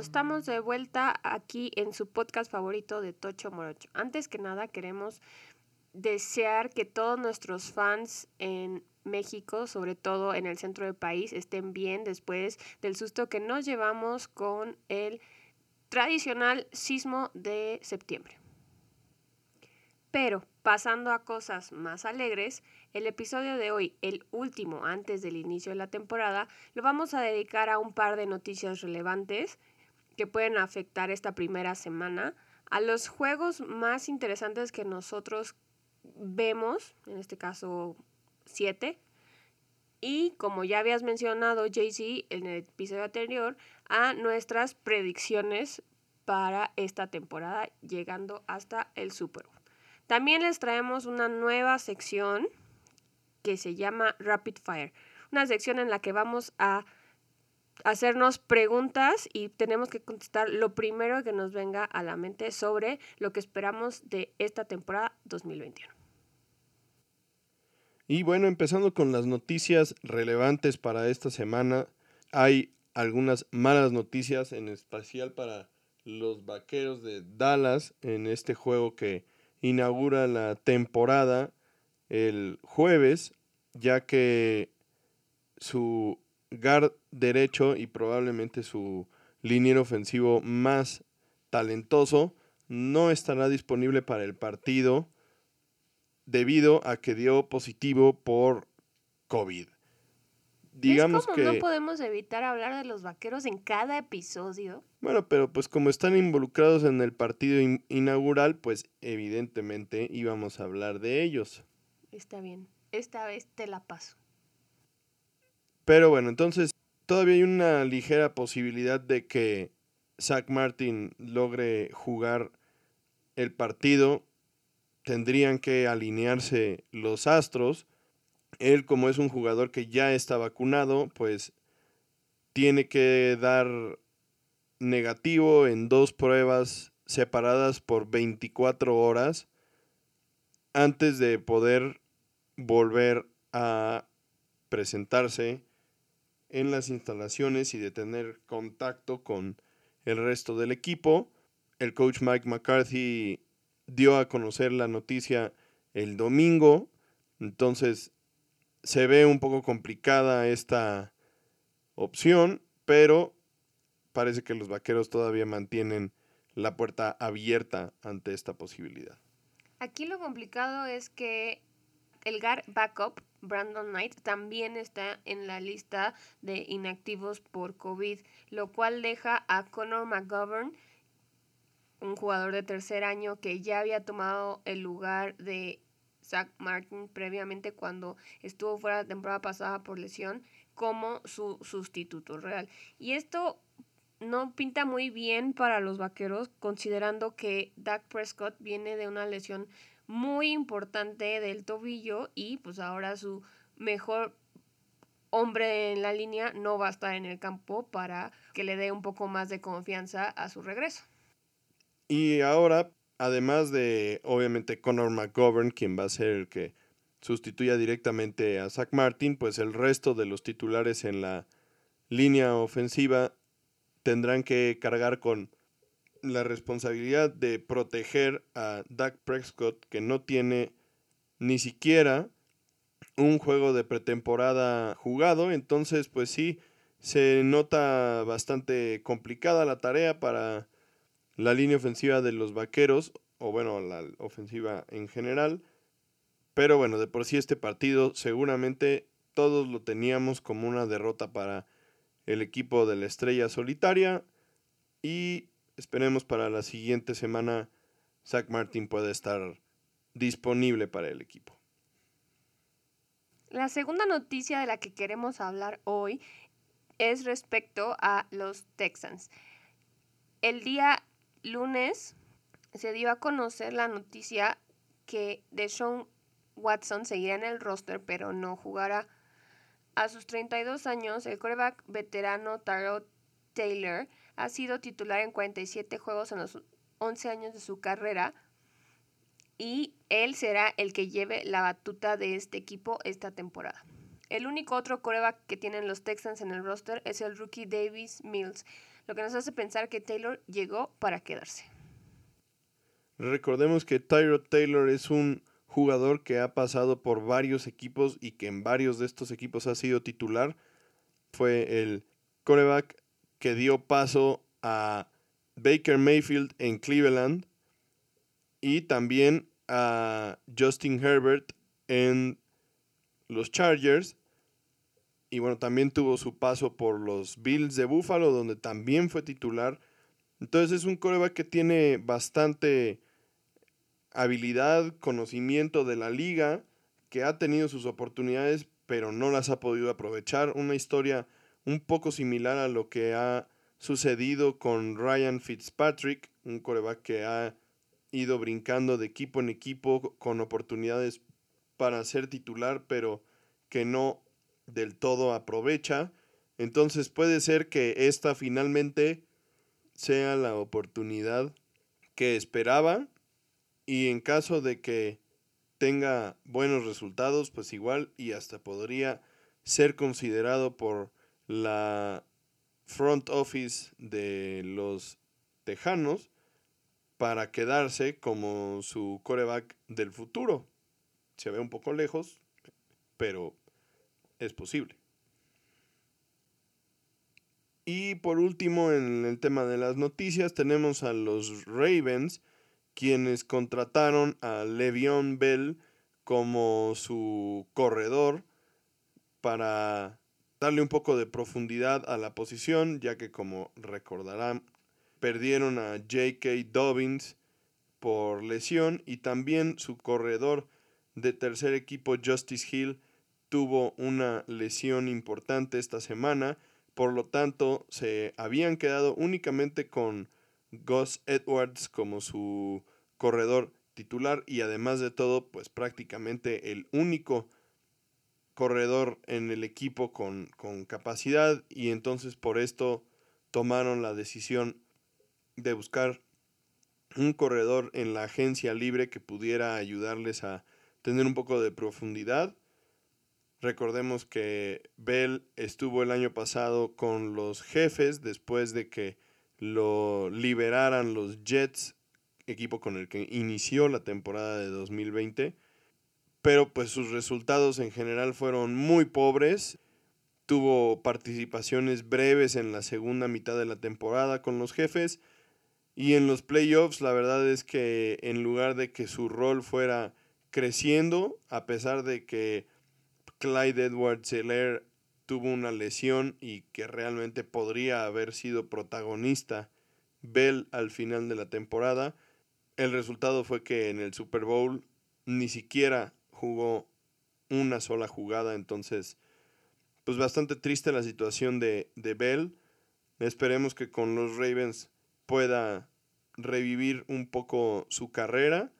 Estamos de vuelta aquí en su podcast favorito de Tocho Morocho. Antes que nada queremos desear que todos nuestros fans en México, sobre todo en el centro del país, estén bien después del susto que nos llevamos con el tradicional sismo de septiembre. Pero pasando a cosas más alegres, el episodio de hoy, el último antes del inicio de la temporada, lo vamos a dedicar a un par de noticias relevantes que pueden afectar esta primera semana, a los juegos más interesantes que nosotros vemos, en este caso 7, y como ya habías mencionado, JC, en el episodio anterior, a nuestras predicciones para esta temporada, llegando hasta el Super. También les traemos una nueva sección que se llama Rapid Fire, una sección en la que vamos a hacernos preguntas y tenemos que contestar lo primero que nos venga a la mente sobre lo que esperamos de esta temporada 2021. Y bueno, empezando con las noticias relevantes para esta semana, hay algunas malas noticias, en especial para los Vaqueros de Dallas en este juego que inaugura la temporada el jueves, ya que su guard derecho y probablemente su liniero ofensivo más talentoso no estará disponible para el partido debido a que dio positivo por COVID. Digamos que no podemos evitar hablar de los vaqueros en cada episodio. Bueno, pero pues como están involucrados en el partido inaugural, pues evidentemente íbamos a hablar de ellos. Está bien, esta vez te la paso. Pero bueno, entonces todavía hay una ligera posibilidad de que Zach Martin logre jugar el partido tendrían que alinearse los astros. Él, como es un jugador que ya está vacunado, pues tiene que dar negativo en dos pruebas separadas por 24 horas antes de poder volver a presentarse en las instalaciones y de tener contacto con el resto del equipo. El coach Mike McCarthy dio a conocer la noticia el domingo, entonces se ve un poco complicada esta opción, pero parece que los vaqueros todavía mantienen la puerta abierta ante esta posibilidad. Aquí lo complicado es que el GAR backup, Brandon Knight, también está en la lista de inactivos por COVID, lo cual deja a Connor McGovern un jugador de tercer año que ya había tomado el lugar de Zach Martin previamente cuando estuvo fuera la temporada pasada por lesión como su sustituto real. Y esto no pinta muy bien para los vaqueros considerando que Dak Prescott viene de una lesión muy importante del tobillo y pues ahora su mejor hombre en la línea no va a estar en el campo para que le dé un poco más de confianza a su regreso. Y ahora, además de, obviamente, Conor McGovern, quien va a ser el que sustituya directamente a Zach Martin, pues el resto de los titulares en la línea ofensiva tendrán que cargar con la responsabilidad de proteger a Dak Prescott, que no tiene ni siquiera un juego de pretemporada jugado. Entonces, pues sí, se nota bastante complicada la tarea para la línea ofensiva de los Vaqueros, o bueno, la ofensiva en general. Pero bueno, de por sí este partido seguramente todos lo teníamos como una derrota para el equipo de la estrella solitaria. Y esperemos para la siguiente semana Zach Martin pueda estar disponible para el equipo. La segunda noticia de la que queremos hablar hoy es respecto a los Texans. El día lunes se dio a conocer la noticia que Deshaun Watson seguirá en el roster, pero no jugará. A sus 32 años, el coreback veterano Taro Taylor ha sido titular en 47 juegos en los 11 años de su carrera y él será el que lleve la batuta de este equipo esta temporada. El único otro coreback que tienen los Texans en el roster es el rookie Davis Mills. lo que nos hace pensar que Taylor llegó para quedarse. Recordemos que Tyrod Taylor es un jugador que ha pasado por varios equipos y que en varios de estos equipos ha sido titular. Fue el coreback que dio paso a Baker Mayfield en Cleveland y también a Justin Herbert en los Chargers. Y bueno, también tuvo su paso por los Bills de Buffalo, donde también fue titular. Entonces es un coreback que tiene bastante habilidad, conocimiento de la liga, que ha tenido sus oportunidades, pero no las ha podido aprovechar. Una historia un poco similar a lo que ha sucedido con Ryan Fitzpatrick, un coreback que ha ido brincando de equipo en equipo con oportunidades para ser titular, pero que no del todo aprovecha. Entonces puede ser que esta finalmente sea la oportunidad que esperaba y en caso de que tenga buenos resultados, pues igual y hasta podría ser considerado por la front office de los Tejanos para quedarse como su coreback del futuro. Se ve un poco lejos, pero es posible. Y por último, en el tema de las noticias, tenemos a los Ravens, quienes contrataron a Le'Veon Bell como su corredor para darle un poco de profundidad a la posición, ya que como recordarán, perdieron a J.K. Dobbins por lesión y también su corredor de tercer equipo Justice Hill tuvo una lesión importante esta semana, por lo tanto se habían quedado únicamente con Gus Edwards como su corredor titular y además de todo pues prácticamente el único corredor en el equipo con, con capacidad y entonces por esto tomaron la decisión de buscar un corredor en la agencia libre que pudiera ayudarles a tener un poco de profundidad. Recordemos que Bell estuvo el año pasado con los jefes después de que lo liberaran los Jets, equipo con el que inició la temporada de 2020. Pero pues sus resultados en general fueron muy pobres. Tuvo participaciones breves en la segunda mitad de la temporada con los jefes. Y en los playoffs la verdad es que en lugar de que su rol fuera creciendo, a pesar de que Clyde Edwards Seller tuvo una lesión y que realmente podría haber sido protagonista Bell al final de la temporada. El resultado fue que en el Super Bowl ni siquiera jugó una sola jugada, entonces pues bastante triste la situación de, de Bell. Esperemos que con los Ravens pueda revivir un poco su carrera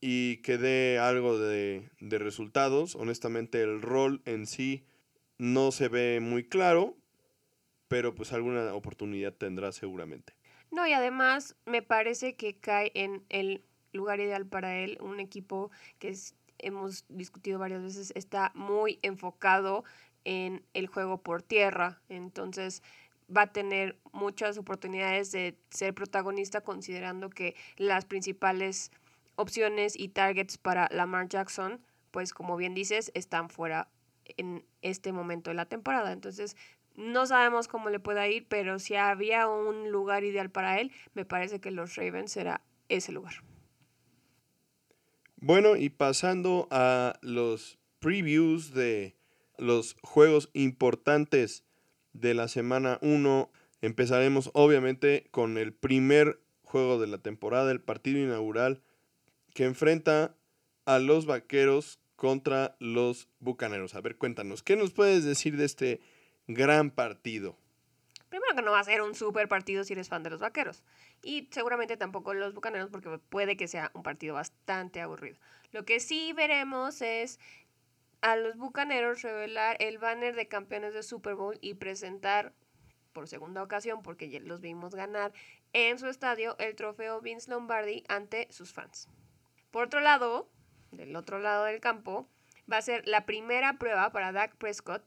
y que dé algo de, de, resultados. Honestamente el rol en sí no se ve muy claro, pero pues alguna oportunidad tendrá seguramente. No, y además me parece que cae en el lugar ideal para él, un equipo que es, hemos discutido varias veces, está muy enfocado en el juego por tierra, entonces va a tener muchas oportunidades de ser protagonista considerando que las principales opciones y targets para Lamar Jackson, pues como bien dices, están fuera en este momento de la temporada. Entonces, no sabemos cómo le pueda ir, pero si había un lugar ideal para él, me parece que los Ravens será ese lugar. Bueno, y pasando a los previews de los juegos importantes de la semana 1, empezaremos obviamente con el primer juego de la temporada, el partido inaugural que enfrenta a los Vaqueros contra los Bucaneros. A ver, cuéntanos, ¿qué nos puedes decir de este gran partido? Primero que no va a ser un super partido si eres fan de los Vaqueros. Y seguramente tampoco los Bucaneros porque puede que sea un partido bastante aburrido. Lo que sí veremos es a los Bucaneros revelar el banner de campeones de Super Bowl y presentar por segunda ocasión, porque ya los vimos ganar en su estadio, el trofeo Vince Lombardi ante sus fans. Por otro lado, del otro lado del campo, va a ser la primera prueba para Dak Prescott.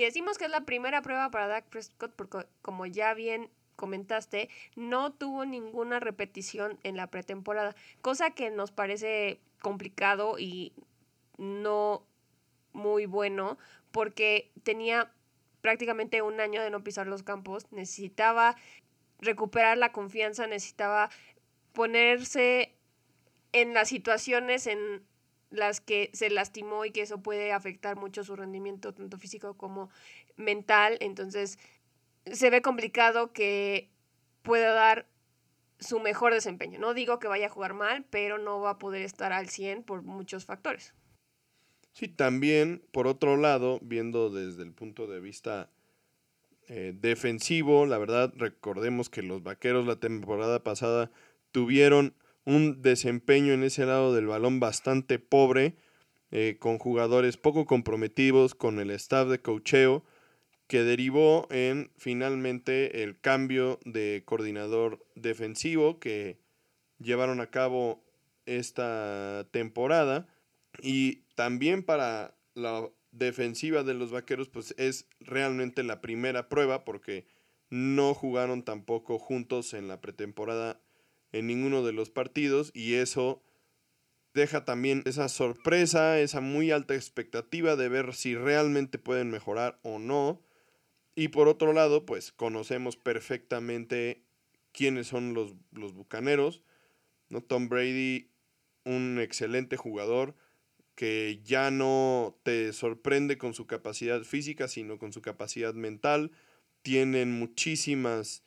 Y decimos que es la primera prueba para Dak Prescott porque, como ya bien comentaste, no tuvo ninguna repetición en la pretemporada, cosa que nos parece complicado y no muy bueno porque tenía prácticamente un año de no pisar los campos, necesitaba recuperar la confianza, necesitaba ponerse en las situaciones en las que se lastimó y que eso puede afectar mucho su rendimiento, tanto físico como mental. Entonces, se ve complicado que pueda dar su mejor desempeño. No digo que vaya a jugar mal, pero no va a poder estar al 100 por muchos factores. Sí, también, por otro lado, viendo desde el punto de vista eh, defensivo, la verdad, recordemos que los Vaqueros la temporada pasada tuvieron un desempeño en ese lado del balón bastante pobre, eh, con jugadores poco comprometidos, con el staff de cocheo, que derivó en finalmente el cambio de coordinador defensivo que llevaron a cabo esta temporada. Y también para la defensiva de los Vaqueros, pues es realmente la primera prueba porque no jugaron tampoco juntos en la pretemporada en ninguno de los partidos y eso deja también esa sorpresa, esa muy alta expectativa de ver si realmente pueden mejorar o no. Y por otro lado, pues conocemos perfectamente quiénes son los, los Bucaneros. ¿no? Tom Brady, un excelente jugador que ya no te sorprende con su capacidad física, sino con su capacidad mental. Tienen muchísimas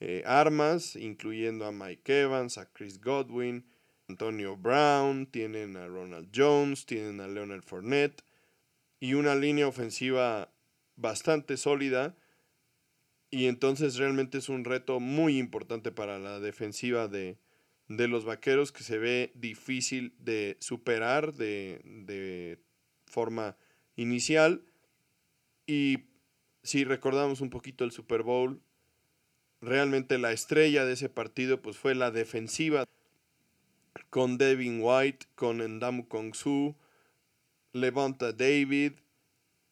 eh, armas, incluyendo a Mike Evans, a Chris Godwin, Antonio Brown, tienen a Ronald Jones, tienen a Leonard Fournette y una línea ofensiva bastante sólida. Y entonces realmente es un reto muy importante para la defensiva de, de los vaqueros que se ve difícil de superar de, de forma inicial. Y si recordamos un poquito el Super Bowl, realmente la estrella de ese partido pues fue la defensiva con Devin White, con Ndamu Kongsu, Levanta David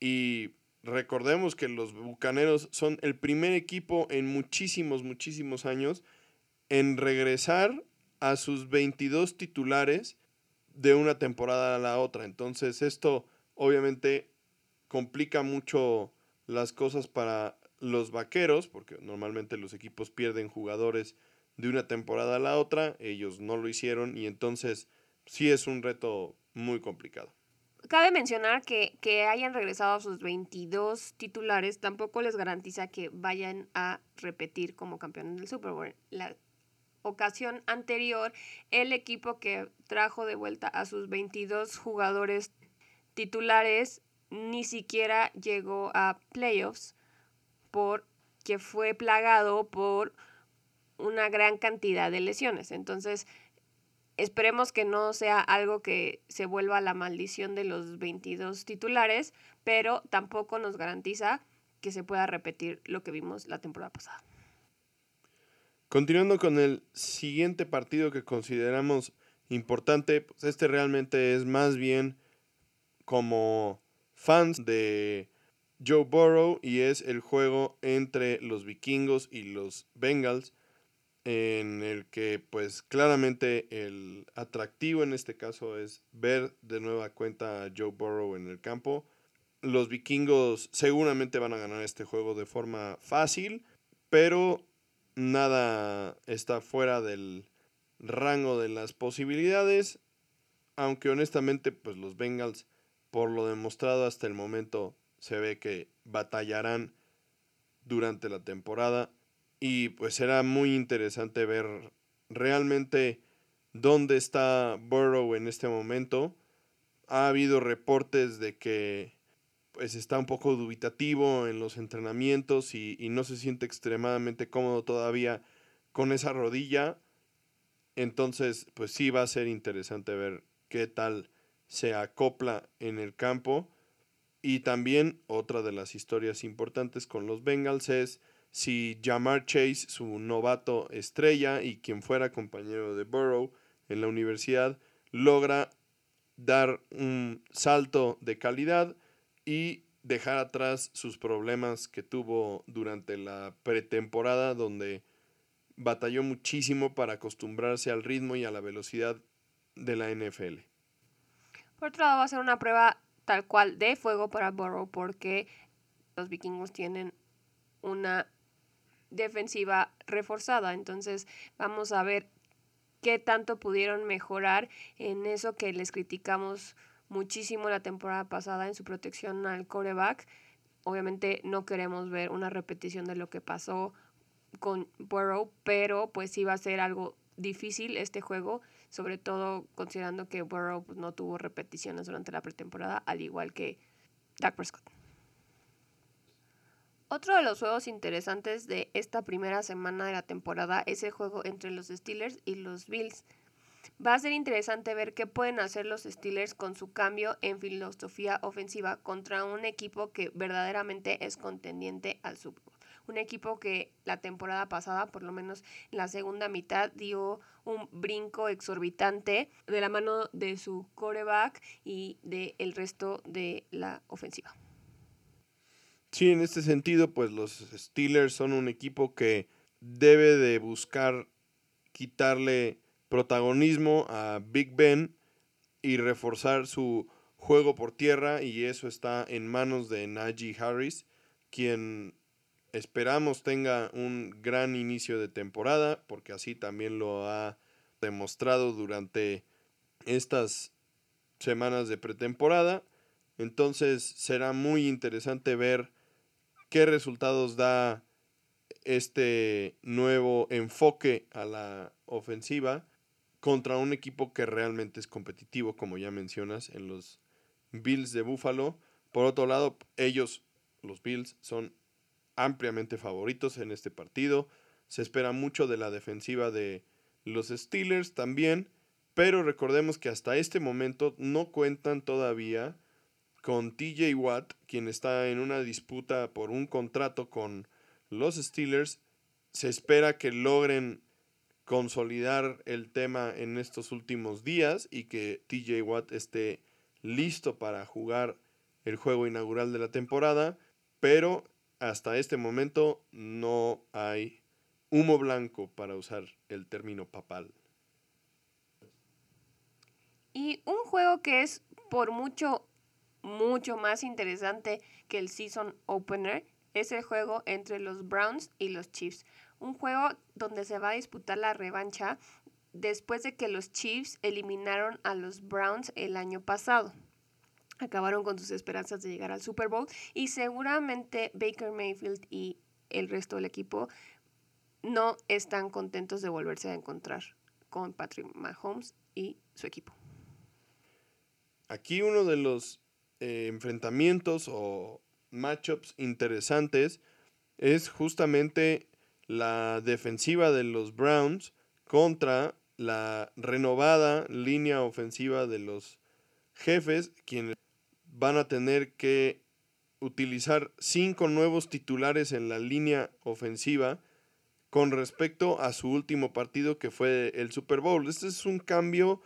y recordemos que los Bucaneros son el primer equipo en muchísimos, muchísimos años en regresar a sus 22 titulares de una temporada a la otra. Entonces esto obviamente complica mucho las cosas para los vaqueros, porque normalmente los equipos pierden jugadores de una temporada a la otra, ellos no lo hicieron y entonces sí es un reto muy complicado. Cabe mencionar que, que hayan regresado a sus 22 titulares tampoco les garantiza que vayan a repetir como campeones del Super Bowl. La ocasión anterior, el equipo que trajo de vuelta a sus 22 jugadores titulares ni siquiera llegó a playoffs porque fue plagado por una gran cantidad de lesiones. Entonces, esperemos que no sea algo que se vuelva la maldición de los 22 titulares, pero tampoco nos garantiza que se pueda repetir lo que vimos la temporada pasada. Continuando con el siguiente partido que consideramos importante, pues este realmente es más bien como fans de Joe Burrow y es el juego entre los vikingos y los Bengals en el que pues claramente el atractivo en este caso es ver de nueva cuenta a Joe Burrow en el campo. Los vikingos seguramente van a ganar este juego de forma fácil, pero nada está fuera del rango de las posibilidades, aunque honestamente pues los Bengals por lo demostrado hasta el momento se ve que batallarán durante la temporada y pues será muy interesante ver realmente dónde está Burrow en este momento. Ha habido reportes de que pues está un poco dubitativo en los entrenamientos y, y no se siente extremadamente cómodo todavía con esa rodilla. Entonces, pues sí va a ser interesante ver qué tal se acopla en el campo. Y también otra de las historias importantes con los Bengals es si Jamar Chase, su novato estrella y quien fuera compañero de Burrow en la universidad, logra dar un salto de calidad y dejar atrás sus problemas que tuvo durante la pretemporada, donde batalló muchísimo para acostumbrarse al ritmo y a la velocidad de la NFL. Por otro lado, va a ser una prueba tal cual de fuego para Burrow porque los vikingos tienen una defensiva reforzada. Entonces vamos a ver qué tanto pudieron mejorar en eso que les criticamos muchísimo la temporada pasada en su protección al coreback. Obviamente no queremos ver una repetición de lo que pasó con Burrow, pero pues sí va a ser algo difícil este juego, sobre todo considerando que Burrow pues, no tuvo repeticiones durante la pretemporada, al igual que Dak Prescott. Otro de los juegos interesantes de esta primera semana de la temporada es el juego entre los Steelers y los Bills. Va a ser interesante ver qué pueden hacer los Steelers con su cambio en filosofía ofensiva contra un equipo que verdaderamente es contendiente al Super Bowl. Un equipo que la temporada pasada, por lo menos en la segunda mitad, dio un brinco exorbitante de la mano de su coreback y del resto de la ofensiva. Sí, en este sentido, pues los Steelers son un equipo que debe de buscar quitarle protagonismo a Big Ben y reforzar su juego por tierra y eso está en manos de Najee Harris, quien esperamos tenga un gran inicio de temporada, porque así también lo ha demostrado durante estas semanas de pretemporada. Entonces será muy interesante ver qué resultados da este nuevo enfoque a la ofensiva contra un equipo que realmente es competitivo, como ya mencionas, en los Bills de Buffalo. Por otro lado, ellos, los Bills, son ampliamente favoritos en este partido. Se espera mucho de la defensiva de los Steelers también, pero recordemos que hasta este momento no cuentan todavía con TJ Watt, quien está en una disputa por un contrato con los Steelers. Se espera que logren consolidar el tema en estos últimos días y que TJ Watt esté listo para jugar el juego inaugural de la temporada, pero hasta este momento no hay humo blanco para usar el término papal. Y un juego que es por mucho mucho más interesante que el season opener es el juego entre los Browns y los Chiefs. Un juego donde se va a disputar la revancha después de que los Chiefs eliminaron a los Browns el año pasado. Acabaron con sus esperanzas de llegar al Super Bowl y seguramente Baker Mayfield y el resto del equipo no están contentos de volverse a encontrar con Patrick Mahomes y su equipo. Aquí uno de los eh, enfrentamientos o matchups interesantes es justamente la defensiva de los Browns contra la renovada línea ofensiva de los jefes, quienes van a tener que utilizar cinco nuevos titulares en la línea ofensiva con respecto a su último partido que fue el Super Bowl. Este es un cambio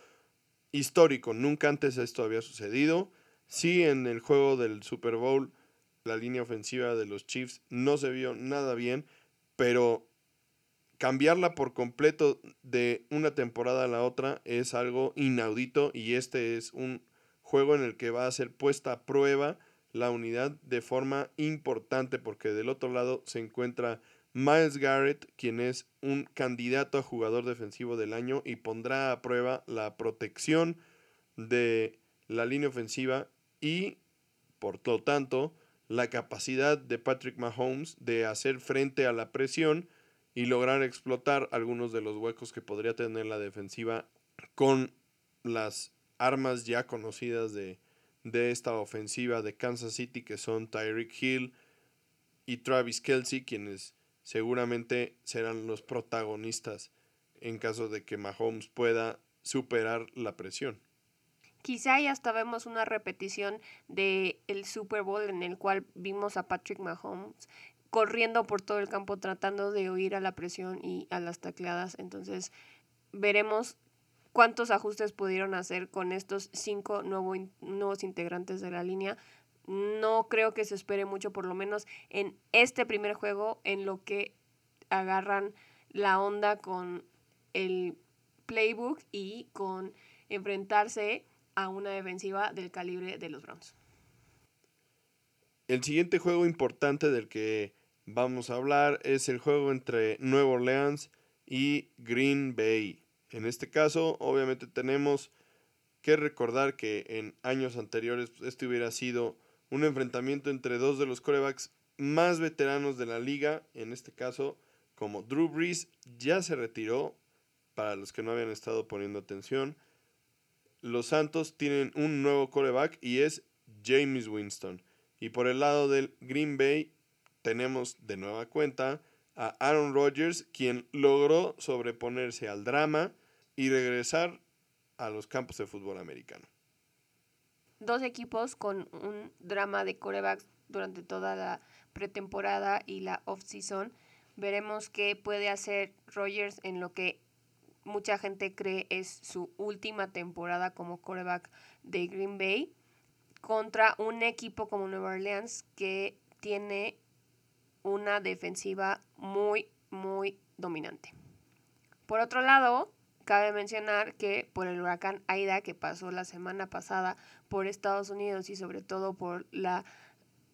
histórico, nunca antes esto había sucedido. Sí, en el juego del Super Bowl, la línea ofensiva de los Chiefs no se vio nada bien, pero cambiarla por completo de una temporada a la otra es algo inaudito y este es un juego en el que va a ser puesta a prueba la unidad de forma importante porque del otro lado se encuentra Miles Garrett, quien es un candidato a jugador defensivo del año y pondrá a prueba la protección de la línea ofensiva y, por lo tanto, la capacidad de Patrick Mahomes de hacer frente a la presión y lograr explotar algunos de los huecos que podría tener la defensiva con las armas ya conocidas de, de esta ofensiva de Kansas City, que son Tyreek Hill y Travis Kelsey, quienes seguramente serán los protagonistas en caso de que Mahomes pueda superar la presión. Quizá ya hasta vemos una repetición del el Super Bowl en el cual vimos a Patrick Mahomes corriendo por todo el campo tratando de huir a la presión y a las tacleadas. Entonces veremos cuántos ajustes pudieron hacer con estos cinco nuevos integrantes de la línea. no creo que se espere mucho, por lo menos en este primer juego, en lo que agarran la onda con el playbook y con enfrentarse a una defensiva del calibre de los Browns. El siguiente juego importante del que vamos a hablar es el juego entre Nueva Orleans y Green Bay. En este caso, obviamente tenemos que recordar que en años anteriores este hubiera sido un enfrentamiento entre dos de los corebacks más veteranos de la liga, en este caso como Drew Brees ya se retiró, para los que no habían estado poniendo atención, los Santos tienen un nuevo coreback y es James Winston. Y por el lado del Green Bay tenemos de nueva cuenta a Aaron Rodgers, quien logró sobreponerse al drama y regresar a los campos de fútbol americano. Dos equipos con un drama de corebacks durante toda la pretemporada y la off-season Veremos qué puede hacer Rogers en lo que mucha gente cree es su última temporada como quarterback de Green Bay contra un equipo como Nueva Orleans que tiene una defensiva muy, muy dominante. Por otro lado, cabe mencionar que por el huracán Aida que pasó la semana pasada por Estados Unidos y sobre todo por la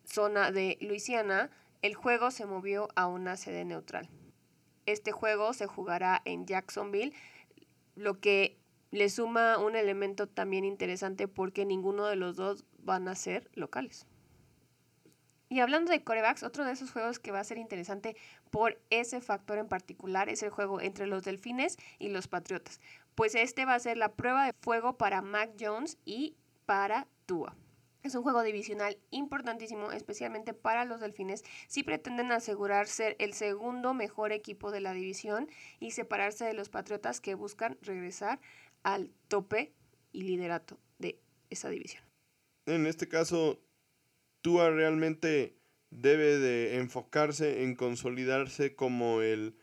zona de Luisiana, el juego se movió a una sede neutral. Este juego se jugará en Jacksonville, lo que le suma un elemento también interesante porque ninguno de los dos van a ser locales. Y hablando de corebacks, otro de esos juegos que va a ser interesante por ese factor en particular es el juego entre los Delfines y los Patriotas, pues este va a ser la prueba de fuego para Mac Jones y para Tua. Es un juego divisional importantísimo, especialmente para los delfines, si pretenden asegurar ser el segundo mejor equipo de la división y separarse de los Patriotas que buscan regresar al tope y liderato de esa división. En este caso, Tua realmente debe de enfocarse en consolidarse como el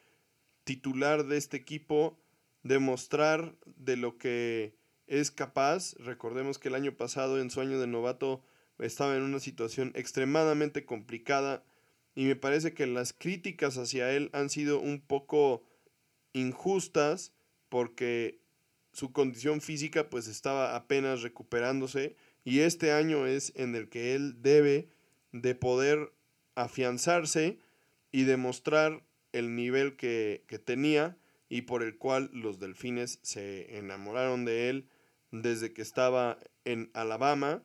titular de este equipo, demostrar de lo que es capaz. Recordemos que el año pasado, en su año de novato, estaba en una situación extremadamente complicada y me parece que las críticas hacia él han sido un poco injustas porque su condición física pues estaba apenas recuperándose y este año es en el que él debe de poder afianzarse y demostrar el nivel que, que tenía y por el cual los delfines se enamoraron de él desde que estaba en Alabama.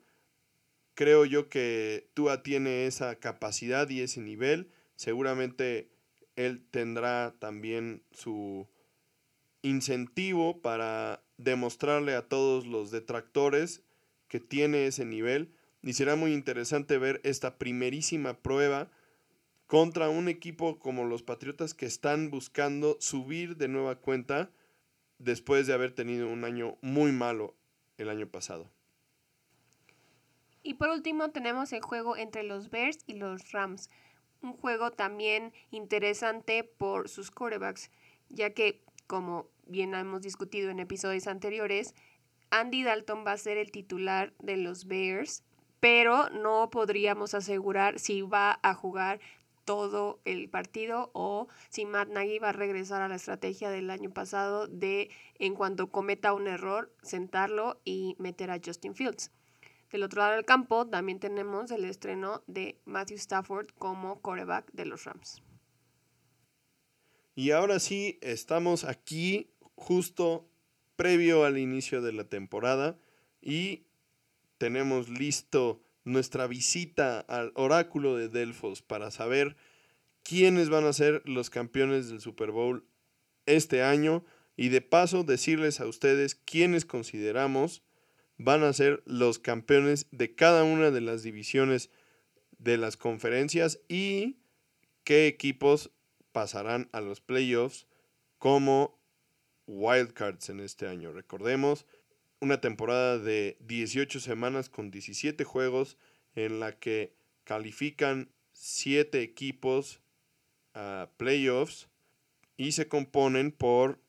Creo yo que Tua tiene esa capacidad y ese nivel. Seguramente él tendrá también su incentivo para demostrarle a todos los detractores que tiene ese nivel. Y será muy interesante ver esta primerísima prueba contra un equipo como los Patriotas que están buscando subir de nueva cuenta después de haber tenido un año muy malo el año pasado. Y por último tenemos el juego entre los Bears y los Rams. Un juego también interesante por sus quarterbacks, ya que, como bien hemos discutido en episodios anteriores, Andy Dalton va a ser el titular de los Bears, pero no podríamos asegurar si va a jugar todo el partido o si Matt Nagy va a regresar a la estrategia del año pasado de en cuanto cometa un error, sentarlo y meter a Justin Fields. Del otro lado del campo también tenemos el estreno de Matthew Stafford como quarterback de los Rams. Y ahora sí, estamos aquí justo previo al inicio de la temporada y tenemos listo nuestra visita al oráculo de Delfos para saber quiénes van a ser los campeones del Super Bowl este año y de paso decirles a ustedes quiénes consideramos van a ser los campeones de cada una de las divisiones de las conferencias y qué equipos pasarán a los playoffs como wildcards en este año. Recordemos, una temporada de 18 semanas con 17 juegos en la que califican 7 equipos a playoffs y se componen por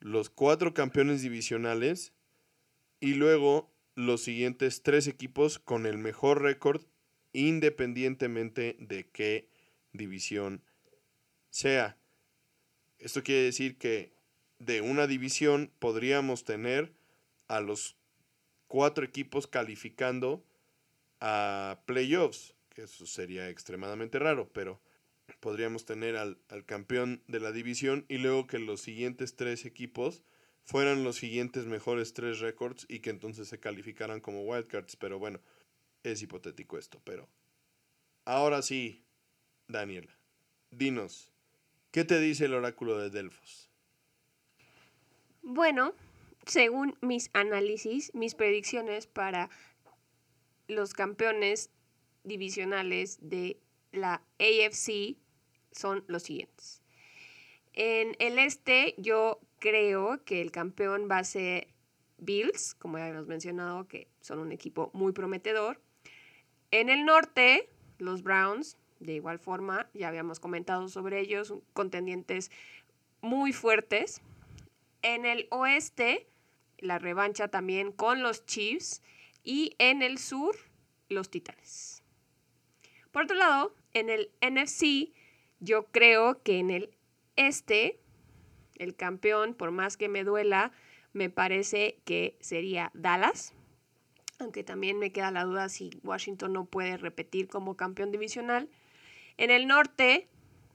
los 4 campeones divisionales y luego los siguientes 3 equipos con el mejor récord independientemente de qué división sea. Esto quiere decir que de una división podríamos tener a los cuatro equipos calificando a playoffs, que eso sería extremadamente raro, pero podríamos tener al, campeón de la división y luego que los siguientes tres equipos fueran los siguientes mejores tres récords y que entonces se calificaran como wildcards. Pero bueno, es hipotético esto. Pero ahora sí, Daniela, dinos, ¿qué te dice el oráculo de Delfos? Bueno, según mis análisis, mis predicciones para los campeones divisionales de la AFC son los siguientes. En el este yo creo que el campeón va a ser Bills, como ya hemos mencionado, que son un equipo muy prometedor. En el norte, los Browns, de igual forma, ya habíamos comentado sobre ellos, contendientes muy fuertes. En el oeste, la revancha también con los Chiefs. Y en el sur, los Titanes. Por otro lado, en el NFC, yo creo que en el este, el campeón, por más que me duela, me parece que sería Dallas. Aunque también me queda la duda si Washington no puede repetir como campeón divisional. En el norte,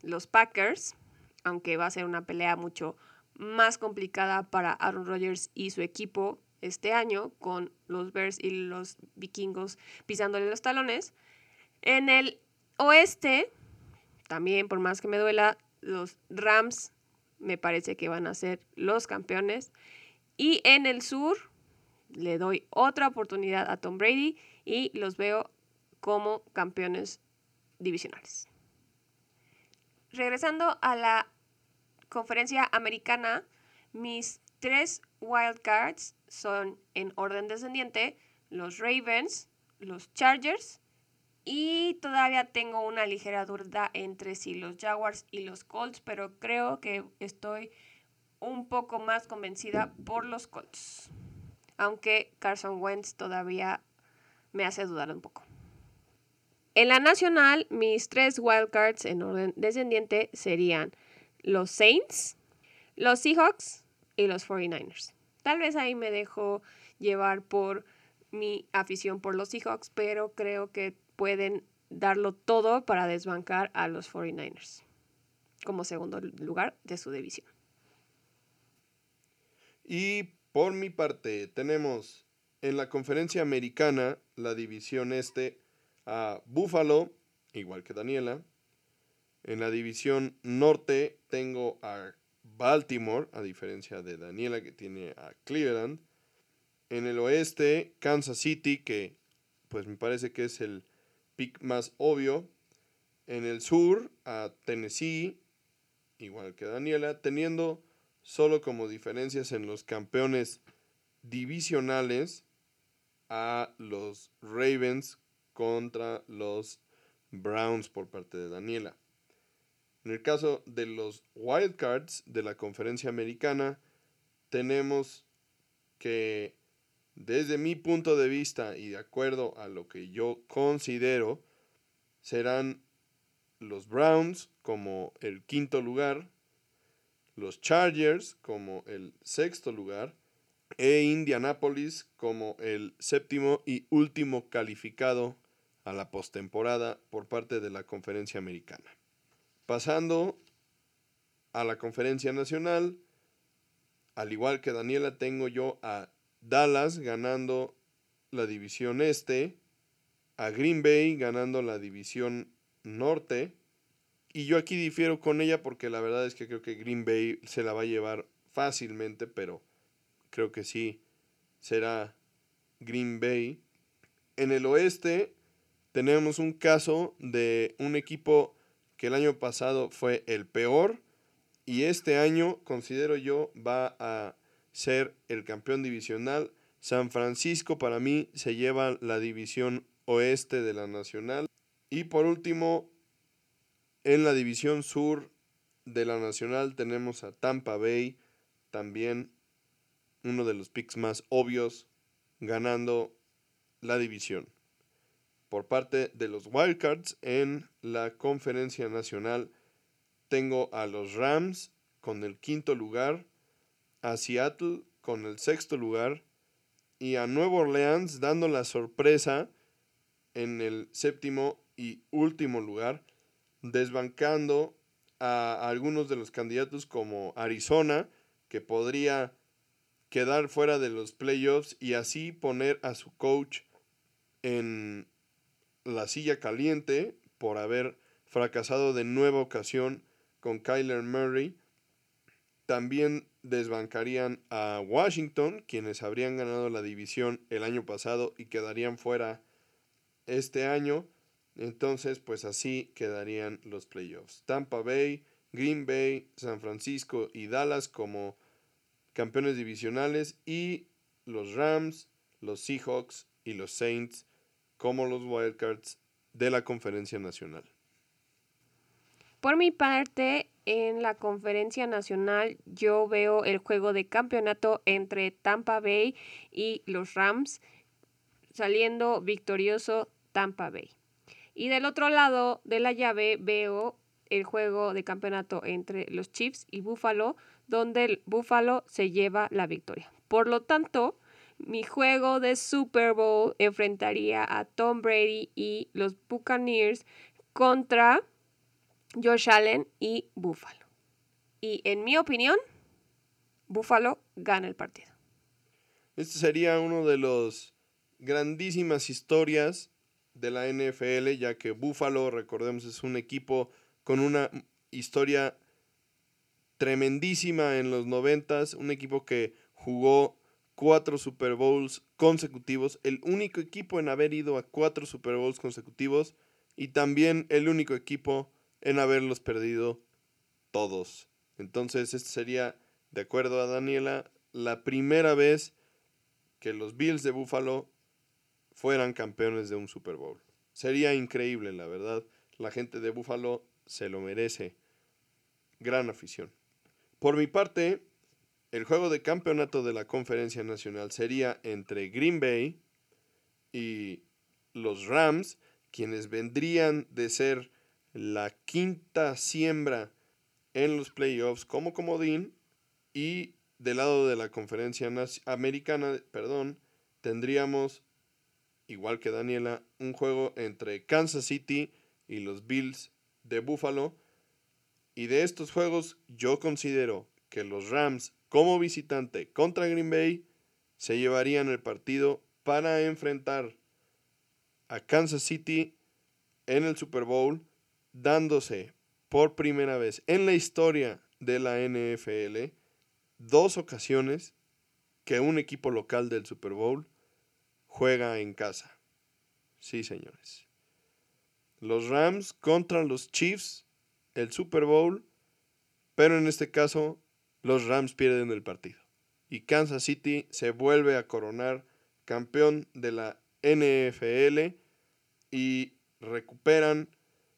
los Packers, aunque va a ser una pelea mucho más complicada para Aaron Rodgers y su equipo este año, con los Bears y los vikingos pisándole los talones. En el oeste, también, por más que me duela, los Rams me parece que van a ser los campeones. Y en el sur le doy otra oportunidad a Tom Brady y los veo como campeones divisionales. Regresando a la conferencia americana, mis tres wildcards son en orden descendiente los Ravens, los Chargers y todavía tengo una ligera duda entre si los Jaguars y los Colts, pero creo que estoy un poco más convencida por los Colts. Aunque Carson Wentz todavía me hace dudar un poco. En la nacional, mis tres wildcards en orden descendiente serían los Saints, los Seahawks y los 49ers. Tal vez ahí me dejo llevar por mi afición por los Seahawks, pero creo que pueden darlo todo para desbancar a los 49ers como segundo lugar de su división. Y por mi parte, tenemos en la conferencia americana, la división este, a Buffalo, igual que Daniela. En la división norte tengo a Baltimore, a diferencia de Daniela que tiene a Cleveland. En el oeste, Kansas City, que pues me parece que es el pick más obvio. En el sur, a Tennessee, igual que Daniela, teniendo solo como diferencias en los campeones divisionales a los Ravens contra los Browns por parte de Daniela. En el caso de los wildcards de la conferencia americana, tenemos que desde mi punto de vista y de acuerdo a lo que yo considero, serán los Browns como el quinto lugar, los Chargers como el sexto lugar e Indianapolis como el séptimo y último calificado a la postemporada por parte de la conferencia americana. Pasando a la conferencia nacional, al igual que Daniela, tengo yo a Dallas ganando la división este, a Green Bay ganando la división norte. Y yo aquí difiero con ella porque la verdad es que creo que Green Bay se la va a llevar fácilmente, pero creo que sí será Green Bay. En el oeste tenemos un caso de un equipo que el año pasado fue el peor y este año considero yo va a ser el campeón divisional. San Francisco para mí se lleva la división oeste de la nacional. Y por último, en la división sur de la nacional tenemos a Tampa Bay, también uno de los picks más obvios, ganando la división. Por parte de los Wildcards en la conferencia nacional, tengo a los Rams con el quinto lugar, a Seattle con el sexto lugar y a Nueva Orleans dando la sorpresa en el séptimo y último lugar, desbancando a algunos de los candidatos como Arizona, que podría quedar fuera de los playoffs y así poner a su coach en la silla caliente por haber fracasado de nueva ocasión con Kyler Murray. También desbancarían a Washington, quienes habrían ganado la división el año pasado y quedarían fuera este año. Entonces, pues así quedarían los playoffs. Tampa Bay, Green Bay, San Francisco y Dallas como campeones divisionales y los Rams, los Seahawks y los Saints como los Wildcards de la Conferencia Nacional. Por mi parte, en la Conferencia Nacional yo veo el juego de campeonato entre Tampa Bay y los Rams, saliendo victorioso Tampa Bay. Y del otro lado de la llave veo el juego de campeonato entre los Chiefs y Buffalo, donde el Buffalo se lleva la victoria. Por lo tanto, mi juego de Super Bowl enfrentaría a Tom Brady y los Buccaneers contra Josh Allen y Buffalo. Y en mi opinión, Buffalo gana el partido. Este sería uno de los grandísimas historias de la NFL, ya que Buffalo, recordemos, es un equipo con una historia tremendísima en los noventas, un equipo que jugó cuatro Super Bowls consecutivos, el único equipo en haber ido a cuatro Super Bowls consecutivos y también el único equipo en haberlos perdido todos. Entonces, este sería, de acuerdo a Daniela, la primera vez que los Bills de Buffalo fueran campeones de un Super Bowl. Sería increíble, la verdad. La gente de Buffalo se lo merece. Gran afición. Por mi parte, el juego de campeonato de la Conferencia Nacional sería entre Green Bay y los Rams, quienes vendrían de ser la quinta siembra en los playoffs como comodín y del lado de la conferencia americana, perdón, tendríamos, igual que Daniela, un juego entre Kansas City y los Bills de Buffalo. Y de estos juegos yo considero que los Rams como visitante contra Green Bay se llevarían el partido para enfrentar a Kansas City en el Super Bowl dándose por primera vez en la historia de la NFL dos ocasiones que un equipo local del Super Bowl juega en casa. Sí, señores. Los Rams contra los Chiefs, el Super Bowl, pero en este caso los Rams pierden el partido. Y Kansas City se vuelve a coronar campeón de la NFL y recuperan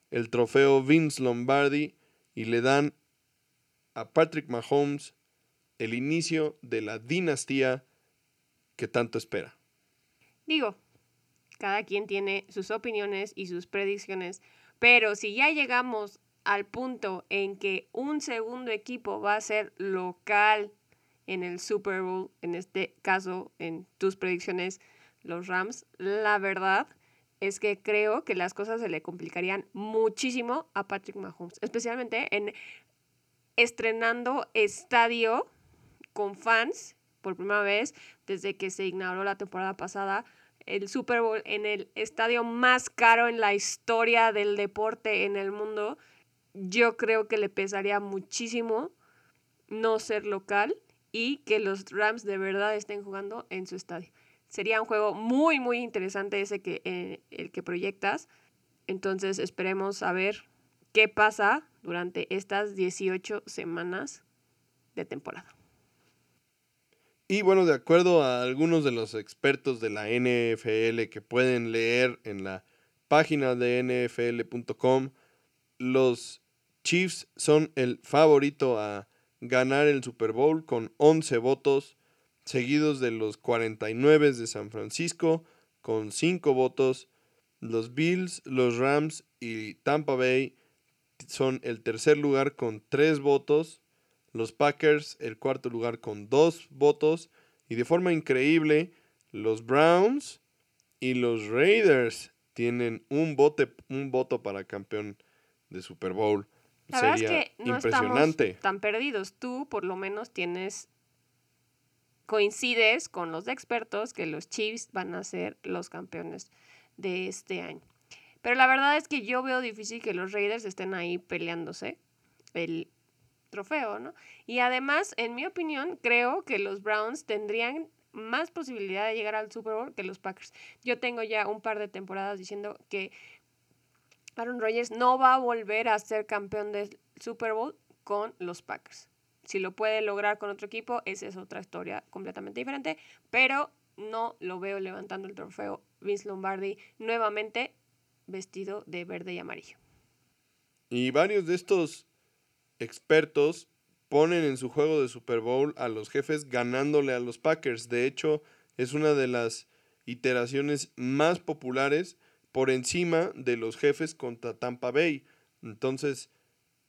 el trofeo Vince Lombardi y le dan a Patrick Mahomes el inicio de la dinastía que tanto espera. Digo, cada quien tiene sus opiniones y sus predicciones, pero si ya llegamos al punto en que un segundo equipo va a ser local en el Super Bowl, en este caso en tus predicciones, los Rams, la verdad es que creo que las cosas se le complicarían muchísimo a Patrick Mahomes, especialmente en estrenando estadio con fans por primera vez desde que se inauguró la temporada pasada el Super Bowl en el estadio más caro en la historia del deporte en el mundo. Yo creo que le pesaría muchísimo no ser local y que los Rams de verdad estén jugando en su estadio sería un juego muy, muy interesante ese que, eh, el que proyectas. Entonces esperemos a ver qué pasa durante estas 18 semanas de temporada. Y bueno, de acuerdo a algunos de los expertos de la NFL que pueden leer en la página de nfl.com, los Chiefs son el favorito a ganar el Super Bowl con 11 votos seguidos de los 49 de San Francisco con 5 votos Los Bills, los Rams y Tampa Bay son el tercer lugar con tres votos. Los Packers el cuarto lugar con dos votos. Y de forma increíble, los Browns y los Raiders tienen un, un voto para campeón de Super Bowl. La verdad es que no impresionante. Estamos tan perdidos. Tú por lo menos tienes coincides con los expertos que los Chiefs van a ser los campeones de este año. Pero la verdad es que yo veo difícil que los Raiders estén ahí peleándose el trofeo, ¿no? Y además, en mi opinión, creo que los Browns tendrían más posibilidad de llegar al Super Bowl que los Packers. Yo tengo ya un par de temporadas diciendo que Aaron Rodgers no va a volver a ser campeón del Super Bowl con los Packers. Si lo puede lograr con otro equipo, esa es otra historia completamente diferente, pero no lo veo levantando el trofeo Vince Lombardi nuevamente vestido de verde y amarillo. Y varios de estos expertos ponen en su juego de Super Bowl a los jefes ganándole a los Packers. De hecho, es una de las iteraciones más populares por encima de los jefes contra Tampa Bay. Entonces,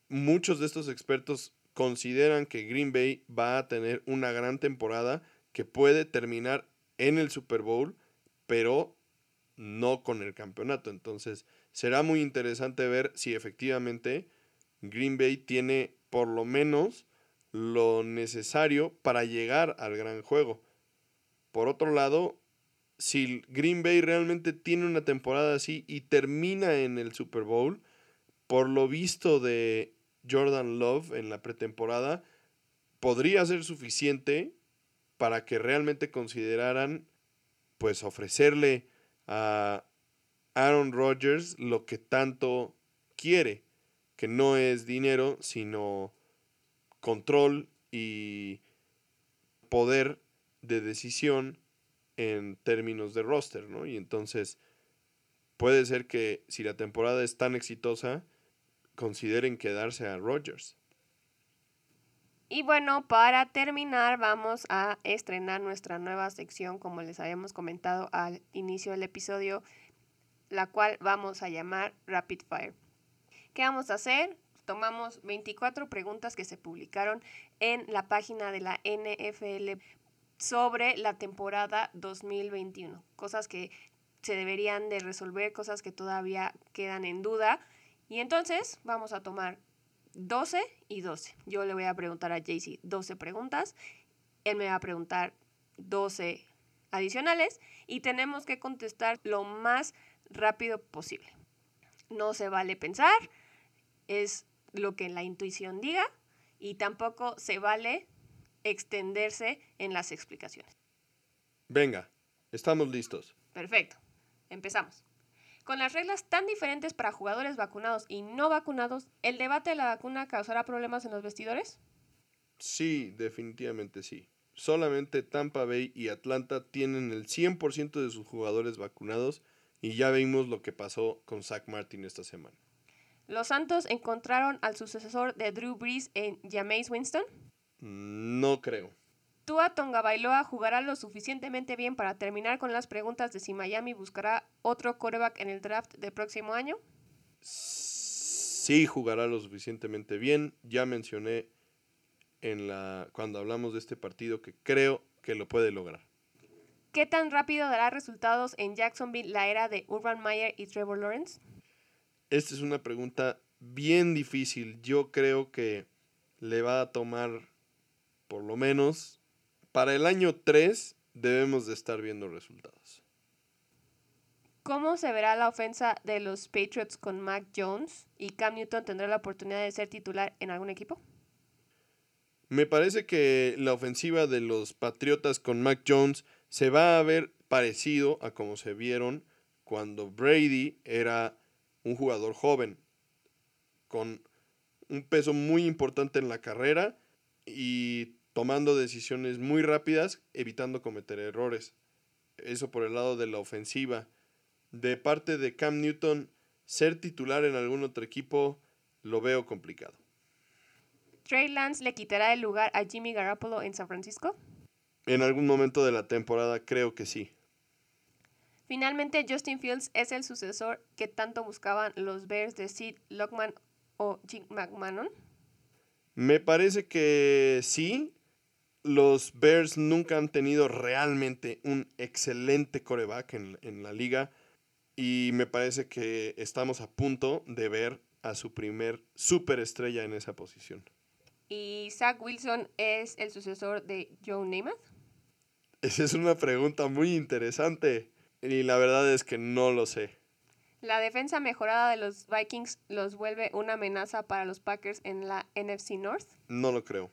muchos de estos expertos consideran que Green Bay va a tener una gran temporada que puede terminar en el Super Bowl, pero no con el campeonato. Entonces, será muy interesante ver si efectivamente Green Bay tiene por lo menos lo necesario para llegar al gran juego. Por otro lado, si Green Bay realmente tiene una temporada así y termina en el Super Bowl, por lo visto de Jordan Love en la pretemporada, podría ser suficiente para que realmente consideraran pues ofrecerle a Aaron Rodgers lo que tanto quiere, que no es dinero, sino control y poder de decisión en términos de roster, ¿no? Y entonces puede ser que si la temporada es tan exitosa, consideren quedarse a Rodgers. Y bueno, para terminar vamos a estrenar nuestra nueva sección, como les habíamos comentado al inicio del episodio, la cual vamos a llamar Rapid Fire. ¿Qué vamos a hacer? Tomamos 24 preguntas que se publicaron en la página de la NFL sobre la temporada 2021, cosas que se deberían de resolver, cosas que todavía quedan en duda. Y entonces vamos a tomar 12 y 12. Yo le voy a preguntar a Jaycee 12 preguntas. Él me va a preguntar 12 adicionales y tenemos que contestar lo más rápido posible. No se vale pensar, es lo que la intuición diga y tampoco se vale extenderse en las explicaciones. Venga, estamos listos. Perfecto, empezamos. Con las reglas tan diferentes para jugadores vacunados y no vacunados, ¿el debate de la vacuna causará problemas en los vestidores? Sí, definitivamente sí. Solamente Tampa Bay y Atlanta tienen el 100% de sus jugadores vacunados y ya vimos lo que pasó con Zach Martin esta semana. ¿Los Santos encontraron al sucesor de Drew Brees en Jameis Winston? No creo. Tua Tonga Bailoa jugará lo suficientemente bien para terminar con las preguntas de si Miami buscará otro quarterback en el draft del próximo año. Sí, jugará lo suficientemente bien. Ya mencioné en la cuando hablamos de este partido que creo que lo puede lograr. ¿Qué tan rápido dará resultados en Jacksonville la era de Urban Meyer y Trevor Lawrence? Esta es una pregunta bien difícil. Yo creo que le va a tomar por lo menos para el año 3 debemos de estar viendo resultados. ¿Cómo se verá la ofensa de los Patriots con Mac Jones y Cam Newton tendrá la oportunidad de ser titular en algún equipo? Me parece que la ofensiva de los Patriotas con Mac Jones se va a ver parecido a como se vieron cuando Brady era un jugador joven, con un peso muy importante en la carrera y tomando decisiones muy rápidas, evitando cometer errores. Eso por el lado de la ofensiva. De parte de Cam Newton, ser titular en algún otro equipo lo veo complicado. ¿Trey Lance le quitará el lugar a Jimmy Garoppolo en San Francisco? En algún momento de la temporada creo que sí. Finalmente, Justin Fields es el sucesor que tanto buscaban los Bears de Sid Lockman o Jim McMahon. Me parece que sí. Los Bears nunca han tenido realmente un excelente coreback en, en la liga. Y me parece que estamos a punto de ver a su primer superestrella en esa posición. ¿Y Zach Wilson es el sucesor de Joe Namath? Esa es una pregunta muy interesante y la verdad es que no lo sé. La defensa mejorada de los Vikings los vuelve una amenaza para los Packers en la NFC North. No lo creo.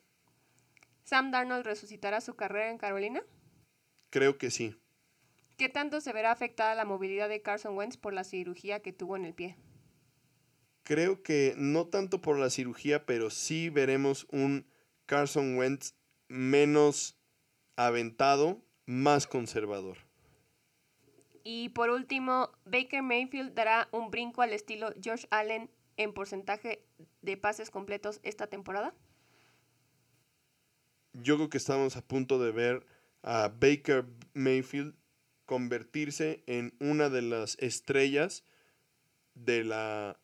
¿Sam Darnold resucitará su carrera en Carolina? Creo que sí. ¿Qué tanto se verá afectada la movilidad de Carson Wentz por la cirugía que tuvo en el pie? Creo que no tanto por la cirugía, pero sí veremos un Carson Wentz menos aventado, más conservador. Y por último, Baker Mayfield dará un brinco al estilo Josh Allen en porcentaje de pases completos esta temporada. Yo creo que estamos a punto de ver a Baker Mayfield convertirse en una de las estrellas de la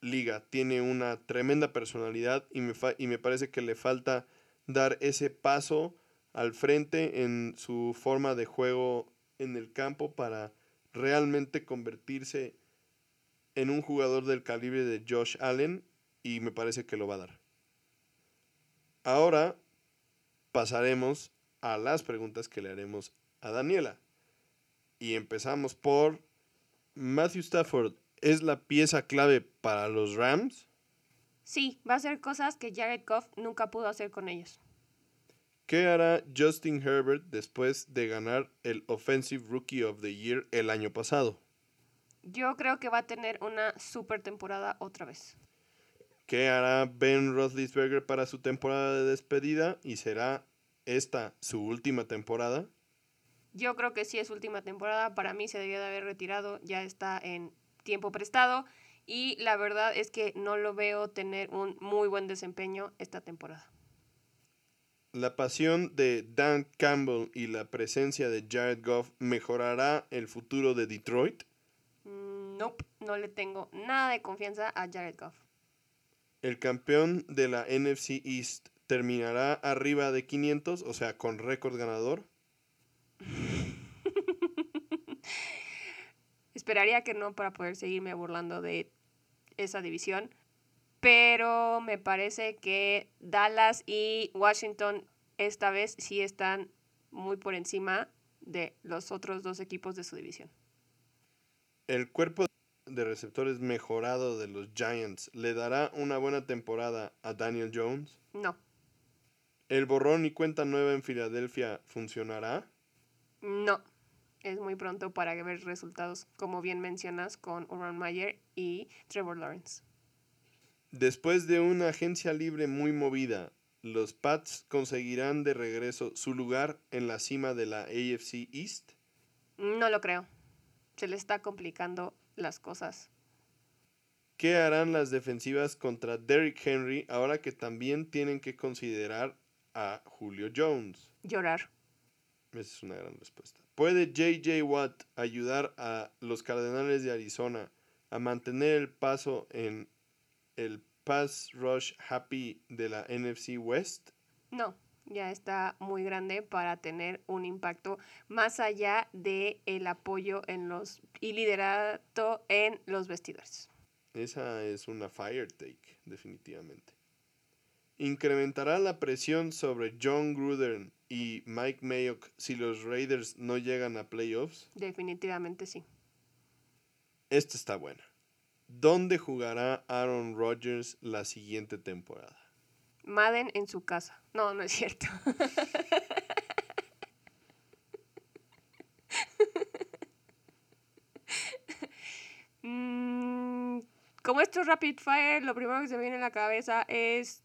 liga. Tiene una tremenda personalidad y me, y me parece que le falta dar ese paso al frente en su forma de juego en el campo para realmente convertirse en un jugador del calibre de Josh Allen y me parece que lo va a dar. Ahora pasaremos a las preguntas que le haremos a Daniela. Y empezamos por Matthew Stafford. ¿Es la pieza clave para los Rams? Sí, va a hacer cosas que Jared Goff nunca pudo hacer con ellos. ¿Qué hará Justin Herbert después de ganar el Offensive Rookie of the Year el año pasado? Yo creo que va a tener una super temporada otra vez. ¿Qué hará Ben Roethlisberger para su temporada de despedida y será esta su última temporada? Yo creo que sí es última temporada. Para mí se debió de haber retirado. Ya está en tiempo prestado. Y la verdad es que no lo veo tener un muy buen desempeño esta temporada. ¿La pasión de Dan Campbell y la presencia de Jared Goff mejorará el futuro de Detroit? Mm, no, no le tengo nada de confianza a Jared Goff. ¿El campeón de la NFC East terminará arriba de 500, o sea, con récord ganador? Esperaría que no para poder seguirme burlando de esa división. Pero me parece que Dallas y Washington esta vez sí están muy por encima de los otros dos equipos de su división. ¿El cuerpo de receptores mejorado de los Giants le dará una buena temporada a Daniel Jones? No. ¿El borrón y cuenta nueva en Filadelfia funcionará? No. Es muy pronto para ver resultados, como bien mencionas, con Urban Meyer y Trevor Lawrence. Después de una agencia libre muy movida, ¿los Pats conseguirán de regreso su lugar en la cima de la AFC East? No lo creo. Se le está complicando las cosas. ¿Qué harán las defensivas contra Derrick Henry ahora que también tienen que considerar a Julio Jones? Llorar. Esa es una gran respuesta. ¿Puede JJ Watt ayudar a los Cardenales de Arizona a mantener el paso en el pass rush happy de la NFC West? No, ya está muy grande para tener un impacto más allá de el apoyo en los y liderato en los vestidores. Esa es una fire take, definitivamente. ¿Incrementará la presión sobre John Gruden y Mike Mayock si los Raiders no llegan a playoffs? Definitivamente sí. Esta está buena. ¿Dónde jugará Aaron Rodgers la siguiente temporada? Madden en su casa. No, no es cierto. Mm, como esto es Rapid Fire, lo primero que se me viene a la cabeza es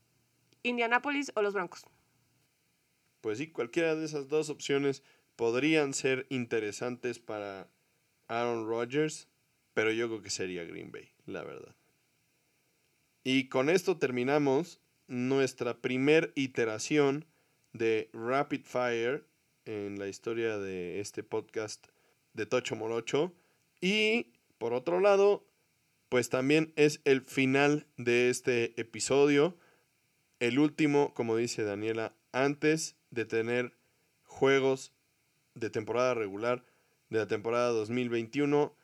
Indianapolis o los Broncos. Pues sí, cualquiera de esas dos opciones podrían ser interesantes para Aaron Rodgers, pero yo creo que sería Green Bay la verdad. Y con esto terminamos nuestra primer iteración de Rapid Fire en la historia de este podcast de Tocho Morocho. Y por otro lado, pues también es el final de este episodio. El último, como dice Daniela, antes de tener juegos de temporada regular de la temporada 2021,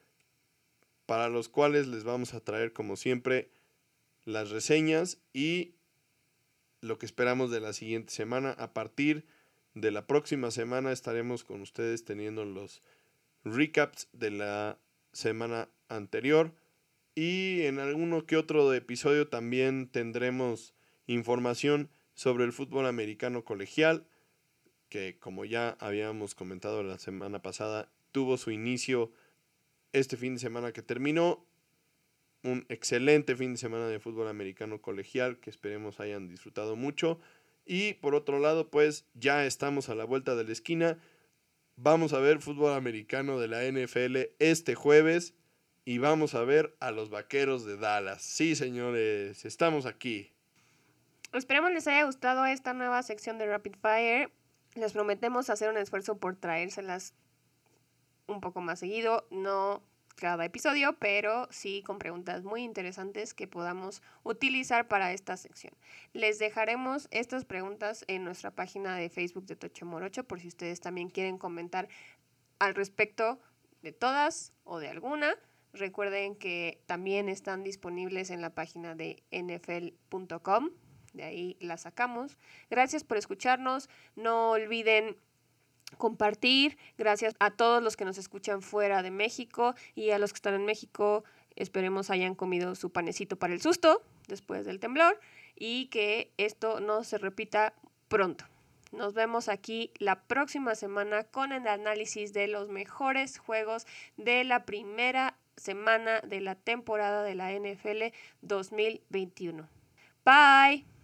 para los cuales les vamos a traer como siempre las reseñas y lo que esperamos de la siguiente semana. A partir de la próxima semana estaremos con ustedes teniendo los recaps de la semana anterior y en alguno que otro episodio también tendremos información sobre el fútbol americano colegial que como ya habíamos comentado la semana pasada tuvo su inicio este fin de semana que terminó un excelente fin de semana de fútbol americano colegial que esperemos hayan disfrutado mucho. Y por otro lado, pues ya estamos a la vuelta de la esquina. Vamos a ver fútbol americano de la NFL este jueves y vamos a ver a los Vaqueros de Dallas. Sí, señores, estamos aquí. Esperemos les haya gustado esta nueva sección de Rapid Fire. Les prometemos hacer un esfuerzo por traérselas un poco más seguido. No cada episodio, pero sí con preguntas muy interesantes que podamos utilizar para esta sección. Les dejaremos estas preguntas en nuestra página de Facebook de Tocho Morocho por si ustedes también quieren comentar al respecto de todas o de alguna. Recuerden que también están disponibles en la página de nfl.com. De ahí las sacamos. Gracias por escucharnos. No olviden compartir. Gracias a todos los que nos escuchan fuera de México y a los que están en México. Esperemos hayan comido su panecito para el susto después del temblor y que esto no se repita pronto. Nos vemos aquí la próxima semana con el análisis de los mejores juegos de la primera semana de la temporada de la NFL 2021. Bye.